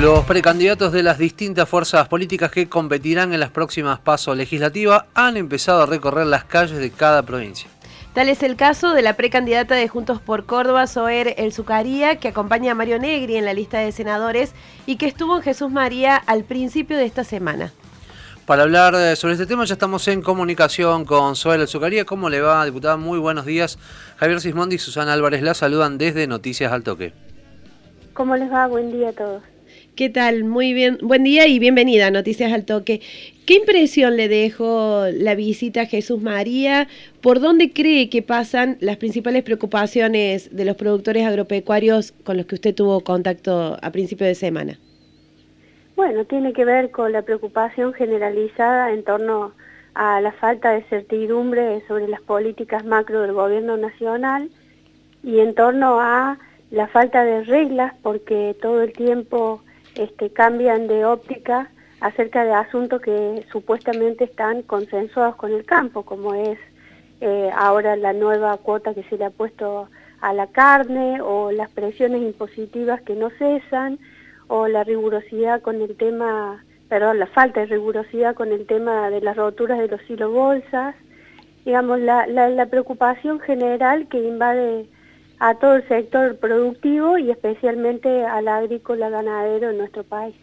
Los precandidatos de las distintas fuerzas políticas que competirán en las próximas pasos legislativas han empezado a recorrer las calles de cada provincia. Tal es el caso de la precandidata de Juntos por Córdoba, Soer El Zucaría, que acompaña a Mario Negri en la lista de senadores y que estuvo en Jesús María al principio de esta semana. Para hablar eh, sobre este tema ya estamos en comunicación con Soel El Zucaría. ¿Cómo le va, diputada? Muy buenos días. Javier Sismondi y Susana Álvarez la saludan desde Noticias al Toque. ¿Cómo les va? Buen día a todos. ¿Qué tal? Muy bien. Buen día y bienvenida a Noticias al Toque. ¿Qué impresión le dejó la visita a Jesús María? ¿Por dónde cree que pasan las principales preocupaciones de los productores agropecuarios con los que usted tuvo contacto a principio de semana? Bueno, tiene que ver con la preocupación generalizada en torno a la falta de certidumbre sobre las políticas macro del gobierno nacional y en torno a la falta de reglas porque todo el tiempo este, cambian de óptica acerca de asuntos que supuestamente están consensuados con el campo, como es eh, ahora la nueva cuota que se le ha puesto a la carne o las presiones impositivas que no cesan o la rigurosidad con el tema, perdón, la falta de rigurosidad con el tema de las roturas de los silos bolsas, digamos, la, la, la preocupación general que invade a todo el sector productivo y especialmente al agrícola ganadero en nuestro país.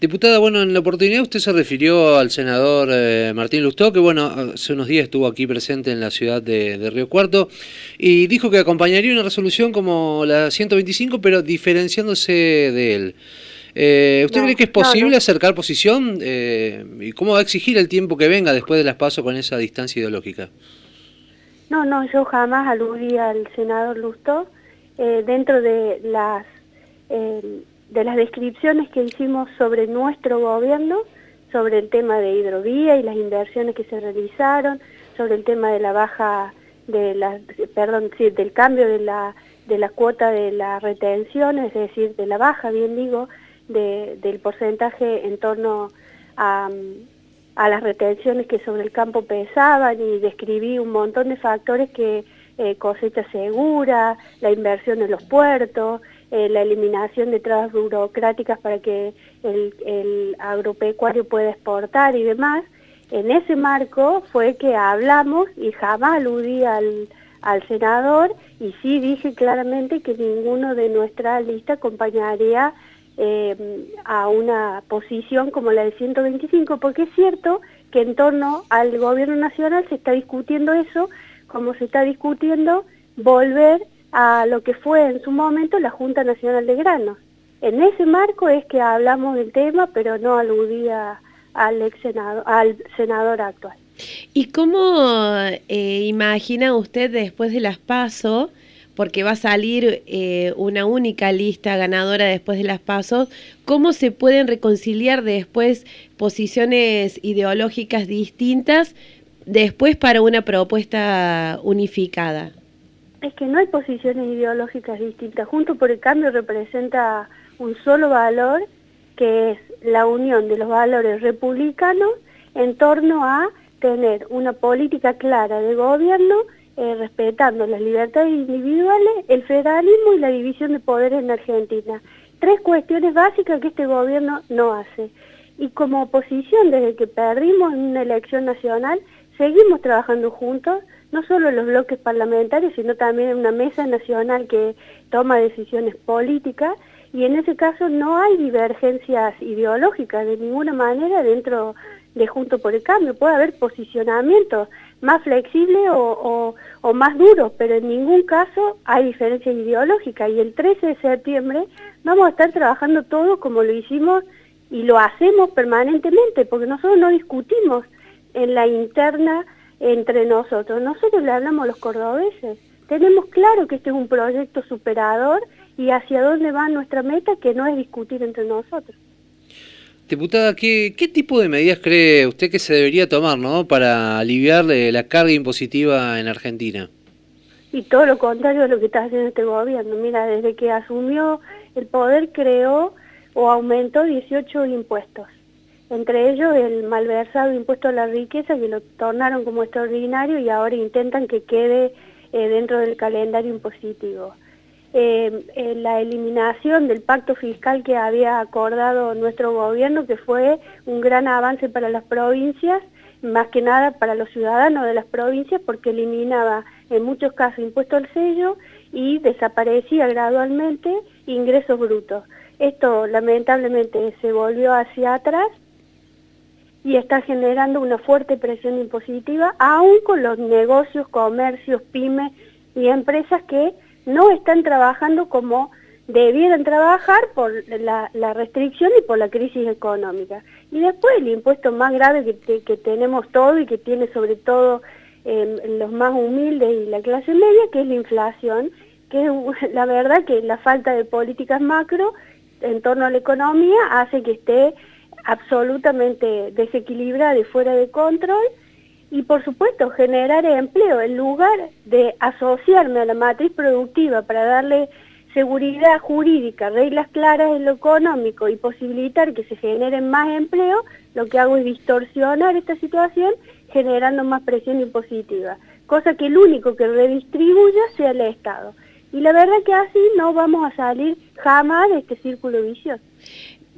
Diputada, bueno, en la oportunidad usted se refirió al senador eh, Martín Lustó, que bueno, hace unos días estuvo aquí presente en la ciudad de, Río Cuarto, y dijo que acompañaría una resolución como la 125, pero diferenciándose de él. Eh, ¿Usted cree que es posible acercar posición? Eh, ¿Y cómo va a exigir el tiempo que venga después de las pasos con esa distancia ideológica? No, no, yo jamás aludí al senador Lustó. Eh, dentro de las, eh, de las descripciones que hicimos sobre nuestro gobierno, sobre el tema de hidrovía y las inversiones que se realizaron, sobre el tema de la baja, de la, perdón, sí, del cambio de la, de la cuota de la retención, es decir, de la baja, bien digo, de, del porcentaje en torno a, a las retenciones que sobre el campo pesaban y describí un montón de factores que eh, cosecha segura, la inversión en los puertos, eh, la eliminación de trabas burocráticas para que el, agropecuario pueda exportar y demás. En ese marco fue que hablamos y jamás aludí al, al senador y sí dije claramente que ninguno de nuestra lista acompañaría eh, a una posición como la de 125, porque es cierto que en torno al gobierno nacional se está discutiendo eso, como se está discutiendo volver a lo que fue en su momento la Junta Nacional de Granos. En ese marco es que hablamos del tema, pero no aludía al, ex senador, al senador actual. ¿Y cómo eh, imagina usted después de las PASO porque va a salir eh, una única lista ganadora después de las pasos, ¿cómo se pueden reconciliar después posiciones ideológicas distintas después para una propuesta unificada? Es que no hay posiciones ideológicas distintas. Junto por el Cambio representa un solo valor, que es la unión de los valores republicanos en torno a tener una política clara de gobierno eh, respetando las libertades individuales, el federalismo y la división de poderes en Argentina. Tres cuestiones básicas que este gobierno no hace. Y como oposición, desde que perdimos una elección nacional, seguimos trabajando juntos, no solo en los bloques parlamentarios, sino también en una mesa nacional que toma decisiones políticas, y en ese caso no hay divergencias ideológicas de ninguna manera dentro de Junto por el Cambio. Puede haber posicionamientos más flexibles o, más duros, pero en ningún caso hay diferencias ideológicas. Y el 13 de septiembre vamos a estar trabajando todo como lo hicimos y lo hacemos permanentemente, porque nosotros no discutimos en la interna entre nosotros. Nosotros le hablamos a los cordobeses. Tenemos claro que este es un proyecto superador y hacia dónde va nuestra meta, que no es discutir entre nosotros. Diputada, ¿qué, ¿qué, tipo de medidas cree usted que se debería tomar ¿no? para aliviar la carga impositiva en Argentina? Y todo lo contrario de lo que está haciendo este gobierno. Mira, desde que asumió el poder creó o aumentó 18 impuestos. Entre ellos el malversado impuesto a la riqueza que lo tornaron como extraordinario y ahora intentan que quede eh, dentro del calendario impositivo. Eh, la eliminación del pacto fiscal que había acordado nuestro gobierno, que fue un gran avance para las provincias, más que nada para los ciudadanos de las provincias, porque eliminaba en muchos casos impuesto al sello y desaparecía gradualmente ingresos brutos. Esto lamentablemente se volvió hacia atrás y está generando una fuerte presión impositiva, aún con los negocios, comercios, pymes y empresas que no están trabajando como debieran trabajar por la, restricción y por la crisis económica. Y después el impuesto más grave que, tenemos todo y que tiene sobre todo em, los más humildes y la clase media, que es la inflación, que es la verdad que la falta de políticas macro en torno a la economía hace que esté absolutamente desequilibrada y fuera de control y por supuesto generar empleo en lugar de asociarme a la matriz productiva para darle seguridad jurídica, reglas claras en lo económico y posibilitar que se generen más empleo, lo que hago es distorsionar esta situación generando más presión impositiva, cosa que el único que redistribuya sea el Estado. Y la verdad que así no vamos a salir jamás de este círculo vicioso.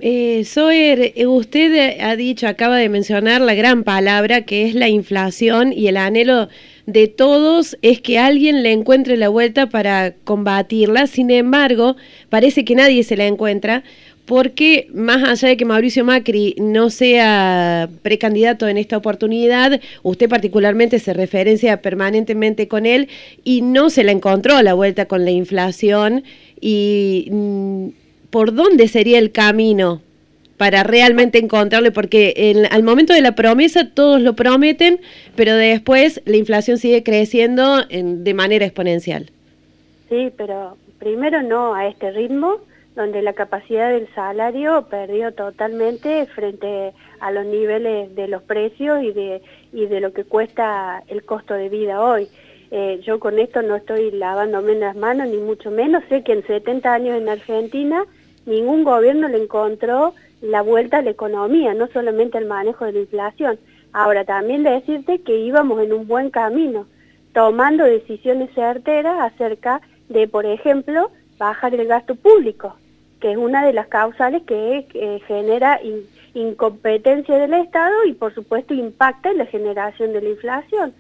Eh, Soer, eh, usted ha dicho, acaba de mencionar la gran palabra que es la inflación y el anhelo de todos es que alguien le encuentre la vuelta para combatirla. Sin embargo, parece que nadie se la encuentra porque más allá de que Mauricio Macri no sea precandidato en esta oportunidad, usted particularmente se referencia permanentemente con él y no se la encontró la vuelta con la inflación y mm, por dónde sería el camino para realmente encontrarle, porque al momento de la promesa todos lo prometen, pero después la inflación sigue creciendo de manera exponencial. Sí, pero primero no a este ritmo, donde la capacidad del salario perdió totalmente frente a los niveles de los precios y de, y de lo que cuesta el costo de vida hoy. Eh, yo con esto no estoy lavándome las manos, ni mucho menos. Sé que en 70 años en Argentina ningún gobierno le encontró la vuelta a la economía, no solamente al manejo de la inflación. Ahora, también decirte que íbamos en un buen camino, tomando decisiones certeras acerca de, por ejemplo, bajar el gasto público que es una de las causales que genera incompetencia del Estado y por supuesto impacta en la generación de la inflación.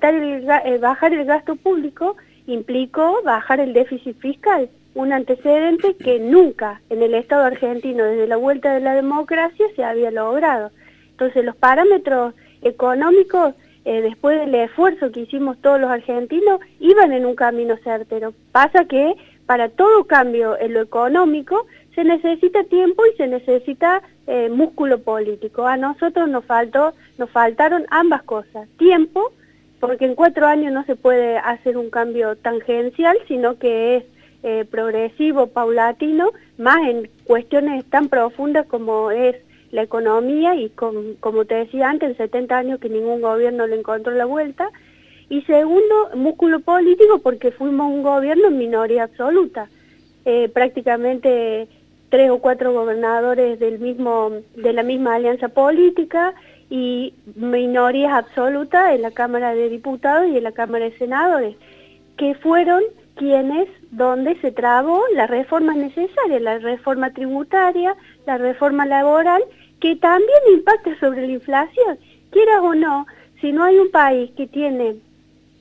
El, eh, bajar el gasto público implicó bajar el déficit fiscal, un antecedente que nunca en el Estado argentino desde la vuelta de la democracia se había logrado. Entonces los parámetros económicos, eh, después del esfuerzo que hicimos todos los argentinos, iban en un camino certero. Pasa que para todo cambio en lo económico se necesita tiempo y se necesita eh, músculo político. A nosotros nos faltó, nos faltaron ambas cosas. Tiempo, porque en cuatro años no se puede hacer un cambio tangencial, sino que es eh, progresivo, paulatino, más en cuestiones tan profundas como es la economía y como te decía antes, en 70 años que ningún gobierno le encontró la vuelta, y segundo, músculo político porque fuimos un gobierno en minoría absoluta. Eh, prácticamente tres o cuatro gobernadores del mismo, de la misma alianza política y minorías absolutas en la Cámara de Diputados y en la Cámara de Senadores, que fueron quienes, donde se trabó las reformas necesarias, la reforma tributaria, la reforma laboral, que también impacta sobre la inflación. Quiera o no, si no hay un país que tiene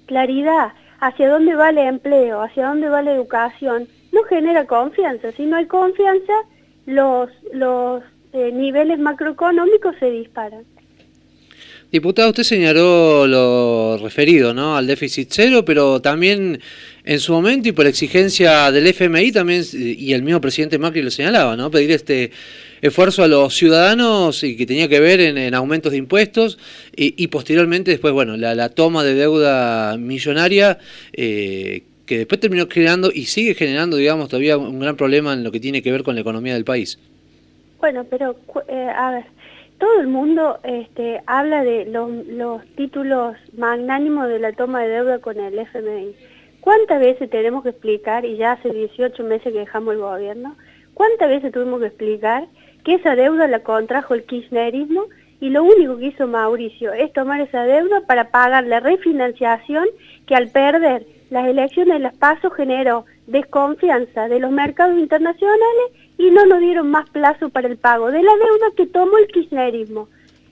claridad hacia dónde va el empleo, hacia dónde va la educación, no genera confianza. Si no hay confianza, los, los eh, niveles macroeconómicos se disparan. Diputado, usted señaló lo referido ¿no? al déficit cero, pero también en su momento y por exigencia del FMI también, y el mismo presidente Macri lo señalaba, ¿no? pedir este esfuerzo a los ciudadanos y que tenía que ver en, aumentos de impuestos y, posteriormente después, bueno, la, toma de deuda millonaria eh, que después terminó generando y sigue generando, digamos, todavía un gran problema en lo que tiene que ver con la economía del país. Bueno, pero eh, a ver, todo el mundo este, habla de los, los títulos magnánimos de la toma de deuda con el FMI. ¿Cuántas veces tenemos que explicar, y ya hace 18 meses que dejamos el gobierno, cuántas veces tuvimos que explicar que esa deuda la contrajo el kirchnerismo y lo único que hizo Mauricio es tomar esa deuda para pagar la refinanciación que al perder las elecciones las PASO generó desconfianza de los mercados internacionales y no nos dieron más plazo para el pago de la deuda que tomó el kirchnerismo.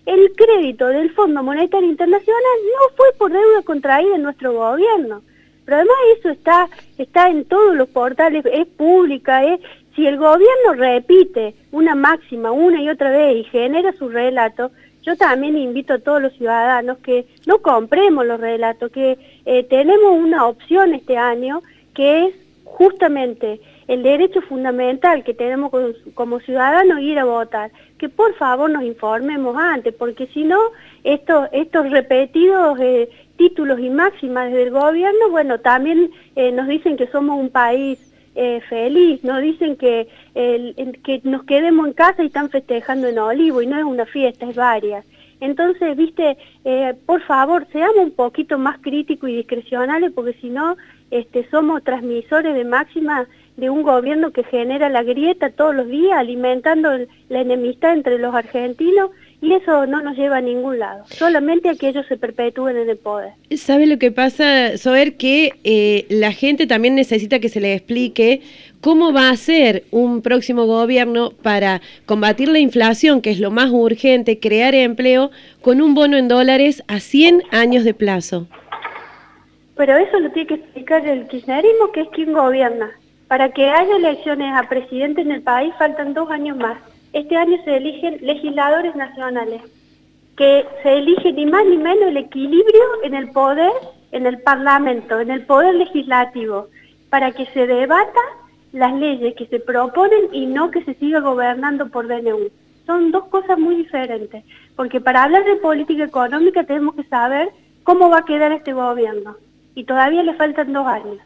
El crédito del Fondo Monetario Internacional no fue por deuda contraída en nuestro gobierno. Pero además eso está, está en todos los portales, es pública, es, si el gobierno repite una máxima una y otra vez y genera su relato, yo también invito a todos los ciudadanos que no compremos los relatos, que eh, tenemos una opción este año que es justamente el derecho fundamental que tenemos como, ciudadanos ir a votar, que por favor nos informemos antes, porque si no, estos, estos repetidos eh, títulos y máximas del gobierno, bueno, también eh, nos dicen que somos un país eh, feliz, nos dicen que, que nos quedemos en casa y están festejando en Olivo, y no es una fiesta, es varias. Entonces, viste, por favor, seamos un poquito más críticos y discrecionales, porque si no, este, somos transmisores de máxima de un gobierno que genera la grieta todos los días, alimentando la enemistad entre los argentinos y eso no nos lleva a ningún lado, solamente a que ellos se perpetúen en el poder. ¿Sabe lo que pasa, Soer? Que eh, la gente también necesita que se le explique cómo va a ser un próximo gobierno para combatir la inflación, que es lo más urgente, crear empleo, con un bono en dólares a 100 años de plazo. Pero eso lo tiene que explicar el kirchnerismo, que es quien gobierna. Para que haya elecciones a presidente en el país faltan dos años más este año se eligen legisladores nacionales, que se elige ni más ni menos el equilibrio en el poder, en el Parlamento, en el poder legislativo, para que se debata las leyes que se proponen y no que se siga gobernando por DNU. Son dos cosas muy diferentes, porque para hablar de política económica tenemos que saber cómo va a quedar este gobierno, y todavía le faltan dos años.